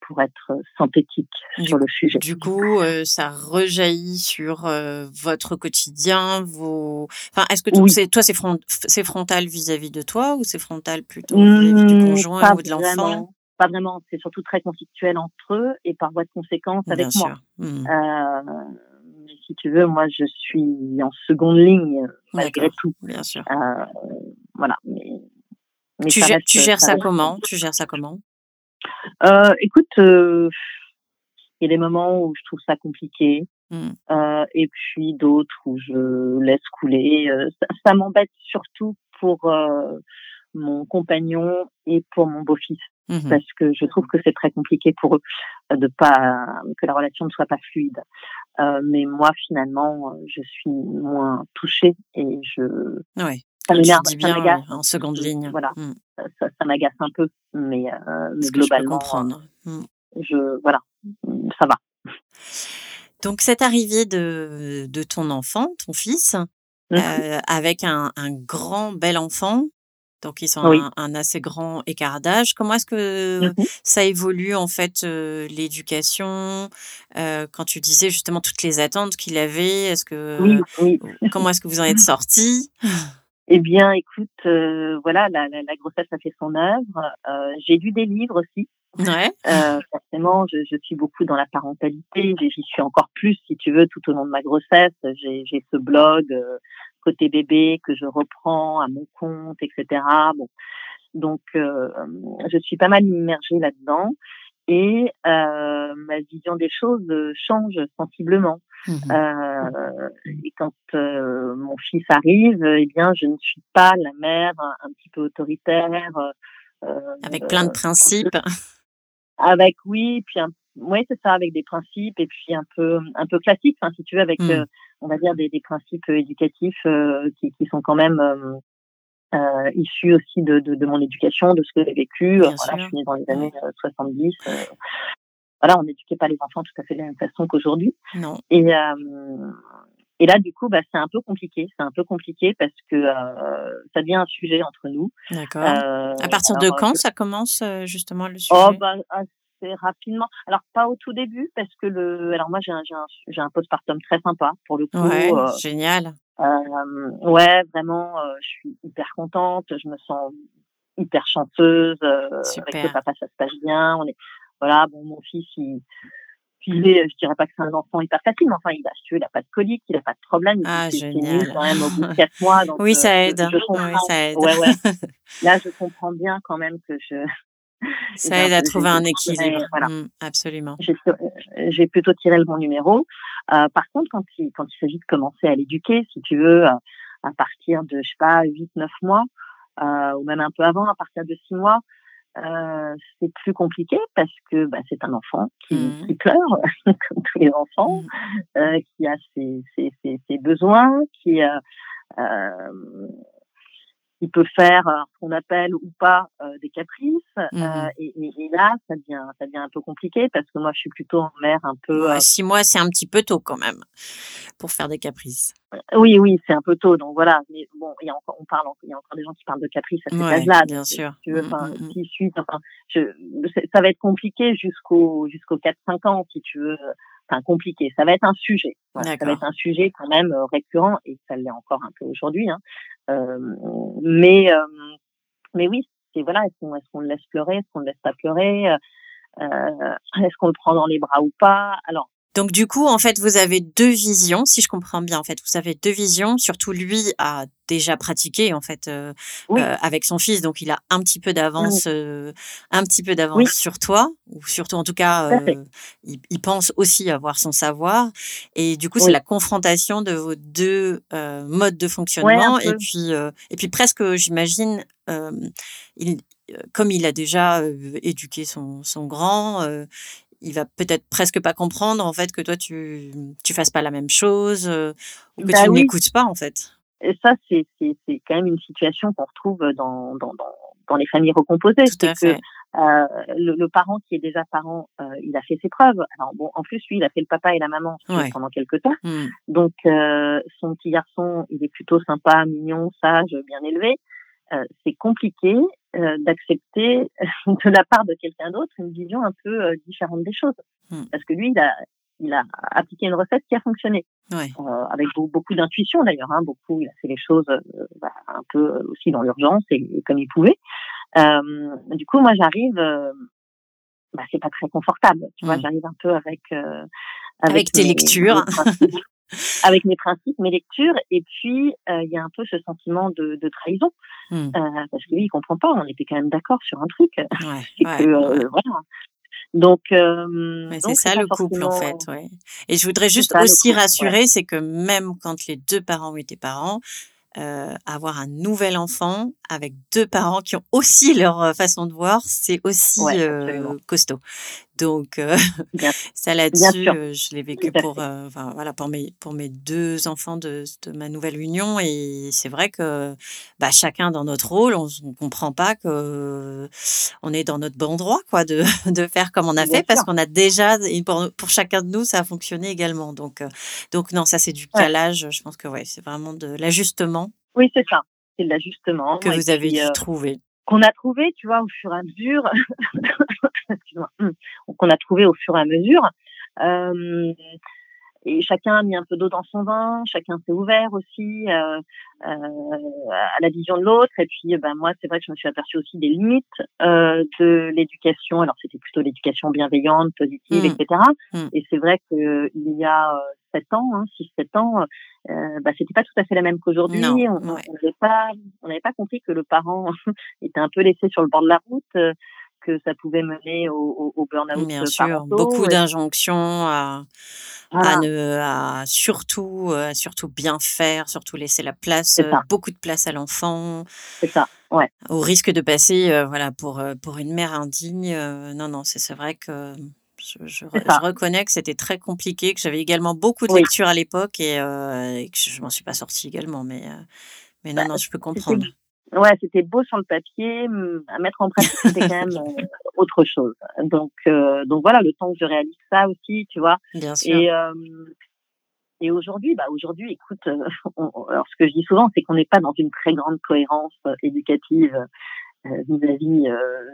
pour être synthétique sur le sujet. Du coup, euh, ça rejaillit sur euh, votre quotidien, vos. Enfin, est-ce que c'est toi, c'est front, frontal vis-à-vis de toi ou c'est frontal plutôt vis-à-vis du mmh, conjoint ou de l'enfant? Pas vraiment. C'est surtout très conflictuel entre eux et par voie de conséquence avec moi. Mmh. mais si tu veux, moi, je suis en seconde ligne malgré tout. Bien sûr. voilà. Mais tu, gères, tu gères ça, comment? Tu gères ça comment? Euh, Écoute, euh, il y a des moments où je trouve ça compliqué. Mmh. Euh, et puis d'autres où je laisse couler. Euh, ça, ça m'embête surtout pour euh, mon compagnon et pour mon beau-fils mmh parce que je trouve que c'est très compliqué pour eux de pas que la relation ne soit pas fluide. Euh, mais moi finalement, je suis moins touchée et je ouais ça m'énerve, bien en seconde ligne. Voilà, mmh. ça, ça m'agace un peu, mais, euh, mais globalement, je comprendre. Mmh. Je, voilà, ça va. Donc cette arrivée de, de ton enfant, ton fils, mmh euh, avec un, un, grand bel enfant, donc ils ont un, un, assez grand écart d'âge. Comment est-ce que ça évolue en fait euh, l'éducation euh, Quand tu disais justement toutes les attentes qu'il avait, est-ce que oui, oui. comment est-ce que vous en êtes sortis eh bien, écoute, euh, voilà, la, la, la, grossesse a fait son œuvre. Euh, j'ai lu des livres aussi. Ouais. Euh, forcément, je, je, suis beaucoup dans la parentalité. J'y suis encore plus, si tu veux, tout au long de ma grossesse. J'ai ce blog euh, côté bébé que je reprends à mon compte, etc. Bon, donc euh, je suis pas mal immergée là-dedans et euh, ma vision des choses change sensiblement. Mmh euh, et quand euh, mon fils arrive, eh bien, je ne suis pas la mère un, petit peu autoritaire. Euh, avec plein de principes. Avec oui, puis un, oui c'est ça, avec des principes et puis un peu un peu classiques, enfin, si tu veux, avec mmh. on va dire des, des principes éducatifs qui, qui, sont quand même euh, issus aussi de, de, de, mon éducation, de ce que j'ai vécu. voilà, je suis née dans les années 70. Voilà, on n'éduquait pas les enfants tout à fait de la même façon qu'aujourd'hui. Non. Et, euh, et là, du coup, bah, c'est un peu compliqué. C'est un peu compliqué parce que euh, ça devient un sujet entre nous. D'accord. Euh, à partir de quand ça commence justement le sujet? Oh, bah, assez rapidement. Alors pas au tout début parce que le. Alors moi, j'ai un, j'ai un, un postpartum très sympa pour le coup. Ouais, génial. Euh, ouais, vraiment, je suis hyper contente. Je me sens hyper chanceuse. Super. Avec le papa, ça se passe bien. On est voilà, bon, mon fils, il, il est, je dirais pas que c'est un enfant hyper facile, mais enfin, il a su, il a pas de colique, il a pas de problème. Ah, génial. quand même au bout de quatre mois. Donc, oui, ça aide. Je, oui, ça aide. Ouais, ouais. Là, je comprends bien quand même que je, Ça aide à trouver un équilibre. voilà. Mmh, absolument. J'ai plutôt tiré le bon numéro. par contre, quand il, quand il s'agit de commencer à l'éduquer, si tu veux, à partir de, je sais pas, 8-9 mois, ou même un peu avant, à partir de 6 mois, euh, c'est plus compliqué parce que bah, c'est un enfant qui, mmh. qui pleure, comme tous les enfants, mmh. euh, qui a ses, ses, ses, ses besoins, qui, euh, euh il peut faire euh, ce qu'on appelle ou pas euh, des caprices. Mmh euh, et, et, là, ça devient, ça devient un peu compliqué parce que moi, je suis plutôt en mère un peu. six mois, c'est un petit peu tôt quand même pour faire des caprices. Oui, oui, c'est un peu tôt. Donc voilà. Mais bon, il y a encore, on parle, il y a encore des gens qui parlent de caprices à cet âge-là. Bien sûr. Tu veux, enfin, mmh, mmh, si, enfin, je, ça va être compliqué jusqu'au jusqu'au 4-5 ans si tu veux enfin compliqué. Ça va être un sujet. ça va être un sujet quand même récurrent et ça l'est encore un peu aujourd'hui. Hein. Euh, mais, euh, mais oui, c'est voilà, est-ce qu'on est le laisse pleurer, est-ce qu'on le laisse pas pleurer, euh, est-ce qu'on le prend dans les bras ou pas? Alors donc du coup, en fait, vous avez deux visions, si je comprends bien. En fait, vous avez deux visions. Surtout lui a déjà pratiqué en fait euh, euh, avec son fils, donc il a un petit peu d'avance, euh, un petit peu d'avance sur toi, ou surtout en tout cas, il, il, pense aussi avoir son savoir. Et du coup, c'est la confrontation de vos deux modes de fonctionnement. et puis, et puis presque, j'imagine, il comme il a déjà éduqué son, son grand, il va peut-être presque pas comprendre en fait que toi tu tu fasses pas la même chose euh, ou que bah tu n'écoutes pas en fait. Et ça c'est c'est c'est quand même une situation qu'on retrouve dans dans dans dans les familles recomposées. Fait. Que, euh, le, le, parent qui est déjà parent, euh, il a fait ses preuves. Alors bon, en plus lui, il a fait le papa et la maman pendant quelques temps. Mmh. Donc euh, son petit garçon, il est plutôt sympa, mignon, sage, bien élevé. Euh, c'est compliqué euh, d'accepter de la part de quelqu'un d'autre une vision un peu euh, différente des choses. Hmm. Parce que lui, il a, il a appliqué une recette qui a fonctionné. avec beaucoup, d'intuition d'ailleurs. Hein, beaucoup, il a fait les choses bah, un peu aussi dans l'urgence et, comme il pouvait. du coup, moi, j'arrive. bah, c'est pas très confortable. Tu vois, hmm. j'arrive un peu avec avec, tes lectures. avec mes principes, mes lectures, et puis euh, il y a un peu ce sentiment de, de trahison, hmm. euh, parce que lui il comprend pas, on était quand même d'accord sur un truc, ouais, que, euh, voilà. Donc, c'est ça le couple en fait. Ouais. Et je voudrais juste aussi rassurer, c'est que même quand les deux parents étaient parents, euh, avoir un nouvel enfant avec deux parents qui ont aussi leur façon de voir, c'est aussi euh, costaud. Donc euh, ça là-dessus, je l'ai vécu pour, enfin, voilà, pour mes pour mes deux enfants de, de ma nouvelle union et c'est vrai que bah, chacun dans notre rôle, on, on comprend pas que on est dans notre bon droit quoi de, de faire comme on a fait parce qu'on a déjà pour, pour chacun de nous ça a fonctionné également. Donc donc non, ça c'est du calage. Je pense que ouais, c'est vraiment de l'ajustement oui, c'est ça. C'est l'ajustement. Que vous avez dû euh, trouver. Qu'on a trouvé, tu vois, au fur et à mesure. qu'on a trouvé au fur et à mesure. Euh, et chacun a mis un peu d'eau dans son vin, chacun s'est ouvert aussi euh, euh, à la vision de l'autre. Et puis, ben moi, c'est vrai que je me suis aperçue aussi des limites euh, de l'éducation. Alors, c'était plutôt l'éducation bienveillante, positive, mmh. etc. Mmh. Et c'est vrai que il y a euh, sept ans, hein, six, sept ans, euh, bah, c'était pas tout à fait la même qu'aujourd'hui. On n'avait pas, on n'avait pas compris que le parent était un peu laissé sur le bord de la route. Euh, que ça pouvait mener au, au, burn-out. Bien sûr, beaucoup d'injonctions à, à, ne, à surtout, à surtout bien faire, surtout laisser la place, beaucoup de place à l'enfant. C'est ça, ouais. Au risque de passer, voilà, pour pour une mère indigne. non, non, c'est vrai que je, je, reconnais que c'était très compliqué, que j'avais également beaucoup de lectures à l'époque et, euh, et, que je m'en suis pas sortie également. Mais, euh, mais non, bah, non, je peux comprendre. Ouais, c'était beau sur le papier, à mettre en pratique, c'était quand même euh, autre chose. Donc, donc voilà, le temps que je réalise ça aussi, tu vois. Bien sûr. Et, et aujourd'hui, bah aujourd'hui, écoute, alors ce que je dis souvent, c'est qu'on n'est pas dans une très grande cohérence éducative vis-à-vis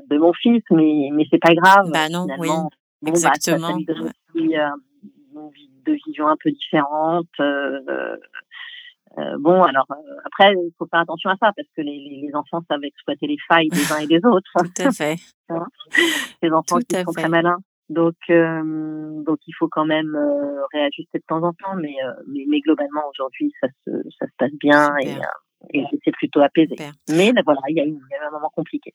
de mon fils, mais mais c'est pas grave. Bah non, oui. Bon, Exactement. Bah, ça, aussi, euh, de vision un peu différente. Euh, euh, bon, alors euh, après, il faut faire attention à ça parce que les, les, enfants savent exploiter les failles des uns et des autres. Tout à fait. les enfants qui sont très malins. Donc, euh, donc il faut quand même réajuster de temps en temps, mais, mais, mais globalement aujourd'hui ça se, ça se passe bien et, et c'est plutôt apaisé. Mais ben, voilà, il y, a eu un moment compliqué.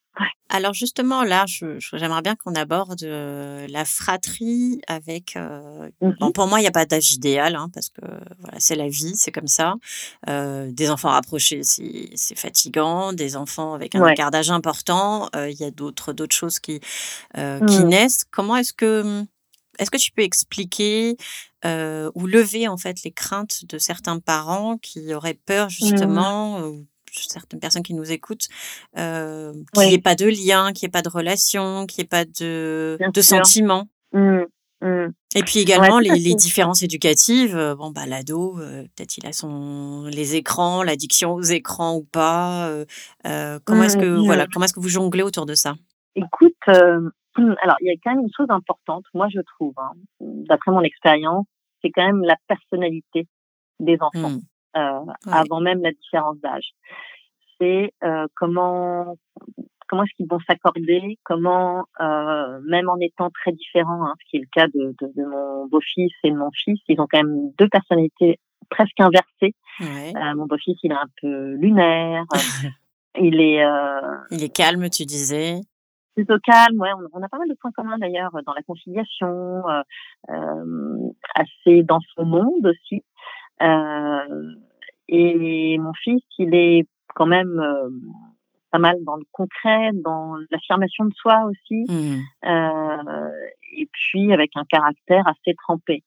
Alors justement, là, j'aimerais bien qu'on aborde euh, la fratrie avec. Euh, mhm. bon, pour moi, il n'y a pas d'âge idéal, hein, parce que voilà, c'est la vie, c'est comme ça. Euh, des enfants rapprochés, c'est fatigant. Des enfants avec un écart d'âge important, il y a d'autres choses qui qui mmh. naissent. Comment est-ce que est-ce que tu peux expliquer euh, ou lever en fait les craintes de certains parents qui auraient peur mmh. justement, ou certaines personnes qui nous écoutent, euh, qu'il n'y ait pas de lien, qu'il n'y ait pas de relation, qu'il n'y ait pas de, de sentiments? Mmh, Et puis également les, les, différences éducatives. Euh, bon bah l'ado, peut-être il a son les écrans, l'addiction aux écrans ou pas. comment est-ce que voilà, comment est-ce que vous jonglez autour de ça? Écoute, alors, il y a quand même une chose importante, moi je trouve, hein, d'après mon expérience, c'est quand même la personnalité des enfants, mmh. euh, avant même la différence d'âge. C'est euh, comment comment est-ce qu'ils vont s'accorder, comment euh, même en étant très différents, hein, ce qui est le cas de, de, de mon beau-fils et de mon fils, ils ont quand même deux personnalités presque inversées. Euh, mon beau-fils, il est un peu lunaire. il est euh, il est calme, tu disais plutôt calme. Ouais, on, a pas mal de points communs d'ailleurs dans la conciliation, euh, euh, assez dans son monde aussi. Euh, et mon fils, il est quand même euh, pas mal dans le concret, dans l'affirmation de soi aussi, mmh. euh, et puis avec un caractère assez trempé.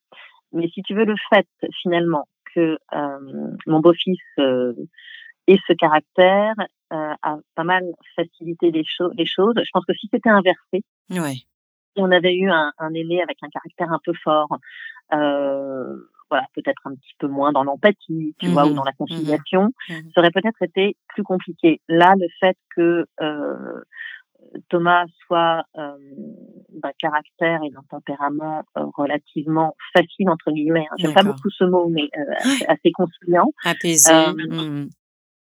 Mais si tu veux, le fait finalement que euh, mon beau-fils ait ce caractère euh, a pas mal facilité les, les choses. Je pense que si c'était inversé, ouais. si on avait eu un, un, aîné avec un caractère un peu fort, euh, voilà, peut-être un petit peu moins dans l'empathie, tu vois, ou mmh dans la mmh conciliation, mmh ça aurait peut-être été plus compliqué. Là, le fait que euh, Thomas soit euh, d'un caractère et d'un tempérament euh, relativement facile entre guillemets. Hein. J'aime pas beaucoup ce mot, mais euh, assez, assez conciliant. Apaisé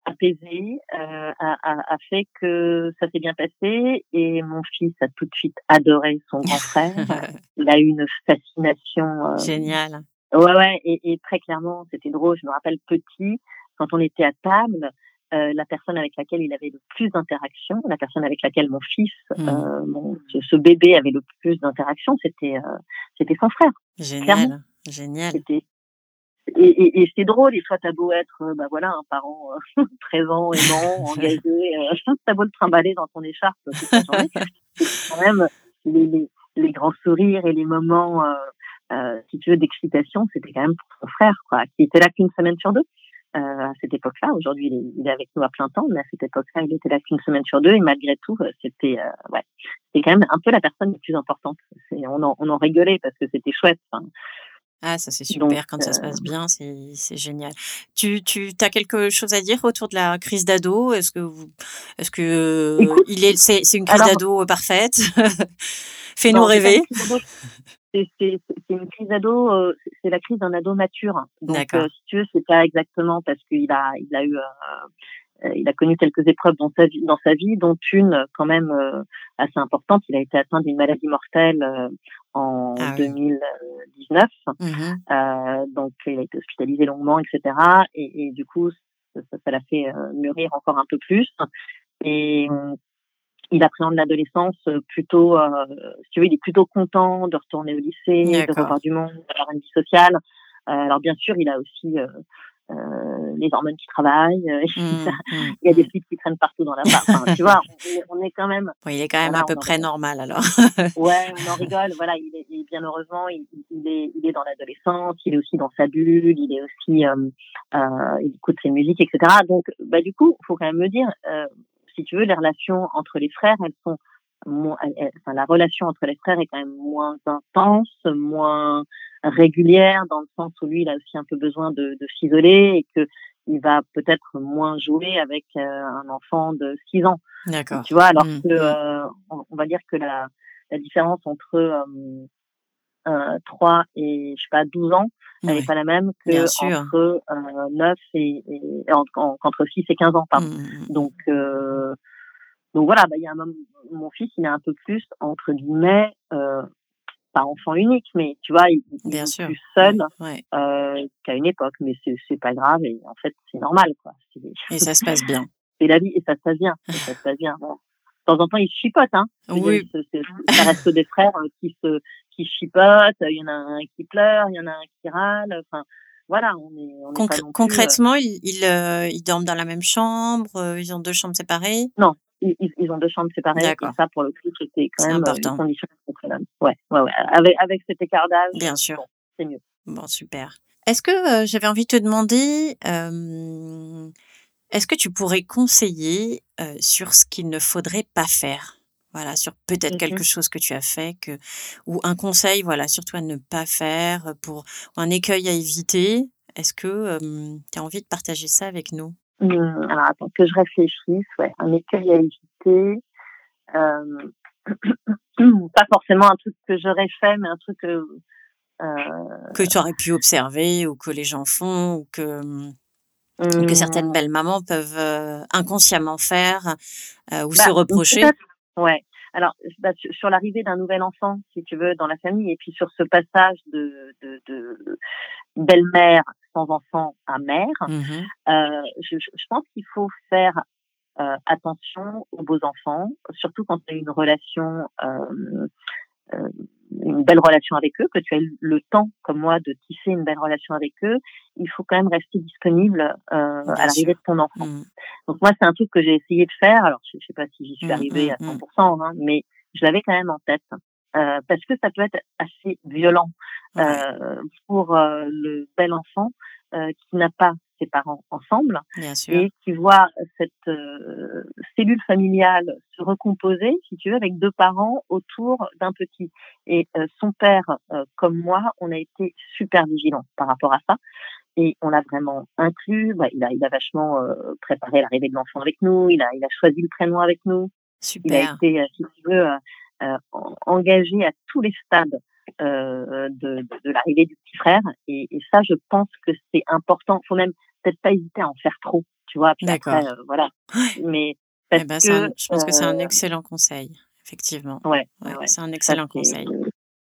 apaisé euh, a, a, a, fait que ça s'est bien passé et mon fils a tout de suite adoré son grand frère. Il a eu une fascination. Euh, Génial. Ouais, ouais, et, et très clairement, c'était drôle. Je me rappelle petit, quand on était à table, euh, la personne avec laquelle il avait le plus d'interactions, la personne avec laquelle mon fils, mmh. euh, mon, ce, bébé avait le plus d'interactions, c'était euh, c'était son frère. Génial, génial. C'était et, et, et c'est drôle, et toi, t'as beau être, euh, bah voilà, un parent euh, présent, aimant, engagé, euh, t'as beau le trimballer dans ton écharpe toute la journée, quand même les, les, les, grands sourires et les moments, euh, euh, si tu veux, d'excitation, c'était quand même pour ton frère, quoi, qui était là qu'une semaine sur deux. Euh, à cette époque-là, aujourd'hui, il, il, est avec nous à plein temps, mais à cette époque-là, il était là qu'une semaine sur deux, et malgré tout, c'était, ouais, c'était quand même un peu la personne la plus importante. On en, on en rigolait parce que c'était chouette. Enfin, ah, ça c'est super quand ça se passe euh, bien, c'est génial. Tu, tu as quelque chose à dire autour de la crise d'ado? Est-ce que vous, est-ce que il est, c'est, une crise d'ado parfaite? Fais-nous rêver. C'est une crise d'ado, euh, c'est la crise d'un ado mature. Donc, euh, si tu veux, c'est pas exactement parce qu'il a, il a eu euh, il a connu quelques épreuves dans sa vie, dans sa vie, dont une quand même euh, assez importante. Il a été atteint d'une maladie mortelle euh, en 2019, ah mmh donc il a été hospitalisé longuement, etc. Et, et du coup, ça, ça l'a fait mûrir encore un peu plus. Et il appréhende l'adolescence plutôt, si tu veux, il est plutôt content de retourner au lycée, de revoir du monde, d'avoir une vie sociale. alors bien sûr, il a aussi euh, les hormones qui travaillent, euh, mmh, mmh, il y a des flics qui traînent partout dans la enfin, tu vois, on est, quand même. Oui, il est quand même à peu près normal alors. ouais, on en rigole. Voilà, il est, bien heureusement, il, il, est, il est dans l'adolescence, il est aussi dans sa bulle, il est aussi, euh, euh, il écoute ses musiques, etc. Donc, bah du coup, faut quand même me dire, euh, si tu veux, les relations entre les frères, elles sont moins, enfin, la relation entre les frères est quand même moins intense, moins régulière dans le sens où lui il a aussi un peu besoin de, de s'isoler et que il va peut-être moins jouer avec euh, un enfant de 6 ans. D'accord. Tu vois, alors mmh, que mmh. euh, on, va dire que la, la différence entre euh, euh, 3 et je sais pas 12 ans, elle n'est pas la même que entre euh, 9 et, et entre, entre 6 et 15 ans pardon. Mmh, donc euh, donc voilà, bah, il y a un, mon fils, il est un peu plus entre guillemets pas enfant unique, mais tu vois, il, il Bien est sûr. plus seul Ouais. euh, qu'à une époque, mais c'est c'est pas grave et en fait c'est normal quoi. Et ça se passe bien. c'est la vie et ça se passe bien, et ça se passe bien. De temps en temps ils chipotent, hein. Oui. ça reste des frères euh, qui se qui chipotent. Il y en a un qui pleure, il y en a un qui râle. Enfin voilà, on est on est Concr- pas non plus, euh, concrètement, ils, ils, euh, ils dorment dans la même chambre, euh, ils ont deux chambres séparées? ils, ils- ils ont deux chambres séparées. Et ça, pour le coup, c'était quand même euh, important. une condition. Ouais, ouais, ouais. Avec, avec cet écart d'âge, Bien sûr. bon, c'est mieux. Bon, super. Est-ce que euh, j'avais envie de te demander, euh, est-ce que tu pourrais conseiller euh, sur ce qu'il ne faudrait pas faire? Voilà, sur peut-être Mhm. quelque chose que tu as fait, que ou un conseil, voilà, surtout à ne pas faire pour ou un écueil à éviter. Est-ce que tu as envie de partager ça avec nous? Hum, alors, attends, que je réfléchisse. Ouais, un écueil à éviter. Euh, pas forcément un truc que j'aurais fait, mais un truc que. Euh, que tu aurais pu observer ou que les gens font ou que hum, que certaines belles mamans peuvent euh, inconsciemment faire euh, ou Bah, se reprocher. peut-être, Ouais. Alors, bah, sur l'arrivée d'un nouvel enfant, si tu veux, dans la famille, et puis sur ce passage de, de, de belle-mère sans enfant à mère, Mhm. euh, je, pense qu'il faut faire euh, attention aux beaux enfants, surtout quand tu as une relation, euh, une belle relation avec eux, que tu as eu le temps, comme moi, de tisser une belle relation avec eux. Il faut quand même rester disponible euh, à l'arrivée de ton enfant. Mhm. Donc moi, c'est un truc que j'ai essayé de faire. Alors, je, je sais pas si j'y suis Mm, arrivée mm, à mm. 100%, hein, mais je l'avais quand même en tête. Euh, parce que ça peut être assez violent Ouais. euh, pour euh, le bel enfant euh, qui n'a pas ses parents ensemble Bien sûr. et qui voit cette euh, cellule familiale se recomposer, si tu veux, avec deux parents autour d'un petit. Et euh, son père, euh, comme moi, on a été super vigilants par rapport à ça. Et on l'a vraiment inclus. Bah, il, a, il a vachement préparé l'arrivée de l'enfant avec nous. Il a, il a choisi le prénom avec nous. Il a Super. été, si tu veux, en- engagé à tous les stades euh, de, de, de l'arrivée du petit frère. Et, et ça, je pense que c'est important. faut même peut-être pas hésiter à en faire trop, tu vois. D'accord. euh, voilà. Mais parce Eh ben, que, un- je pense que c'est un euh, excellent conseil, effectivement. ouais, Ouais, ouais. c'est un excellent conseil.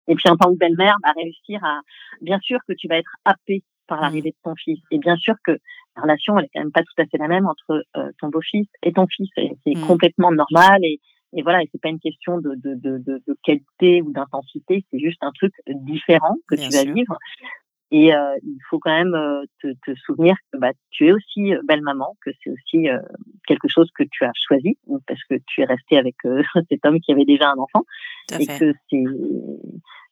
Et puis en tant que belle-mère, bah, réussir à, bien sûr que tu vas être happée par Mm. l'arrivée de ton fils. Et bien sûr que la relation, elle est quand même pas tout à fait la même entre euh, ton beau-fils et ton fils. Et C'est Mm. complètement normal. Et, et voilà, et c'est pas une question de, de, de, de, de qualité ou d'intensité. C'est juste un truc différent que Bien tu vas sûr. vivre. Et euh, il faut quand même euh, te, te souvenir que bah, tu es aussi euh, belle maman, que c'est aussi euh, quelque chose que tu as choisi, parce que tu es restée avec euh, cet homme qui avait déjà un enfant. Et fait. que c'est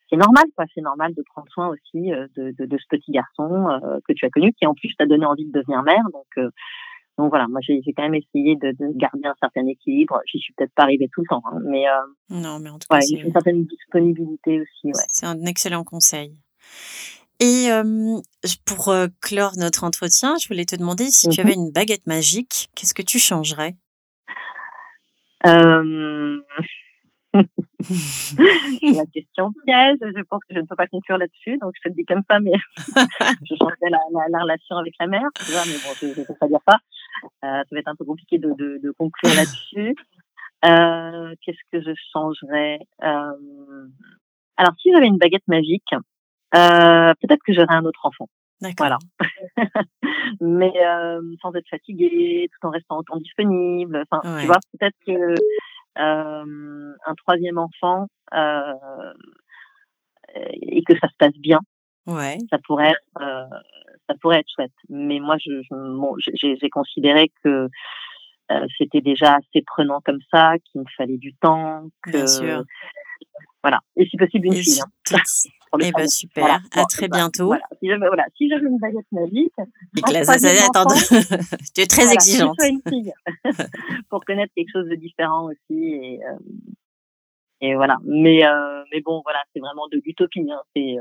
c'est normal quoi. C'est normal de prendre soin aussi euh, de, de, de ce petit garçon euh, que tu as connu qui en plus t'a donné envie de devenir mère. Donc euh, donc voilà. Moi j'ai quand même essayé de, de garder un certain équilibre. J'y suis peut-être pas arrivée tout le temps hein, mais euh, Non, mais en tout cas, ouais, une certaine disponibilité aussi ouais. C'est un excellent conseil. Et euh, pour euh, clore notre entretien, je voulais te demander si tu Mhm. avais une baguette magique, qu'est-ce que tu changerais? Euh... la question piège je pense que je ne peux pas conclure là-dessus donc je te le dis comme ça mais je changerais la, la, la relation avec la mère tu vois mais bon je ne peux pas dire ça Euh, ça va être un peu compliqué de, de, de conclure là-dessus. Euh, Qu'est-ce que je changerais? Alors, si j'avais une baguette magique, euh, peut-être que j'aurais un autre enfant. D'accord. Voilà. Mais euh, sans être fatiguée, tout en restant autant disponible. Enfin, Ouais. tu vois, peut-être que euh, un troisième enfant euh, et que ça se passe bien Ouais. ça pourrait être euh, ça pourrait être chouette mais moi je, je bon, j'ai considéré que euh, c'était déjà assez prenant comme ça qu'il me fallait du temps que Bien sûr. voilà et si possible une Et fille hein, Eh ben super. Voilà. À Bon, très bah, bientôt. voilà. Si j'avais voilà, si une baguette magique attends, tu es très exigeante. une fille pour connaître quelque chose de différent aussi et euh, et voilà mais euh, mais bon voilà c'est vraiment de l'utopie hein. c'est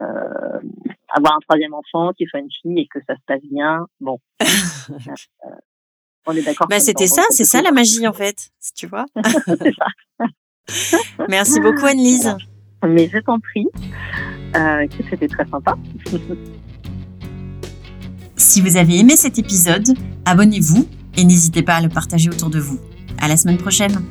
euh, avoir un troisième enfant qui soit une fille et que ça se passe bien bon Euh, on est d'accord Bah, c'était ça, c'est ça la magie en fait, tu vois. Merci beaucoup Anne-Lise. Mais je t'en prie euh, écoute, c'était très sympa Si vous avez aimé cet épisode, abonnez-vous et n'hésitez pas à le partager autour de vous. À la semaine prochaine.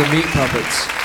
The Meat Puppets.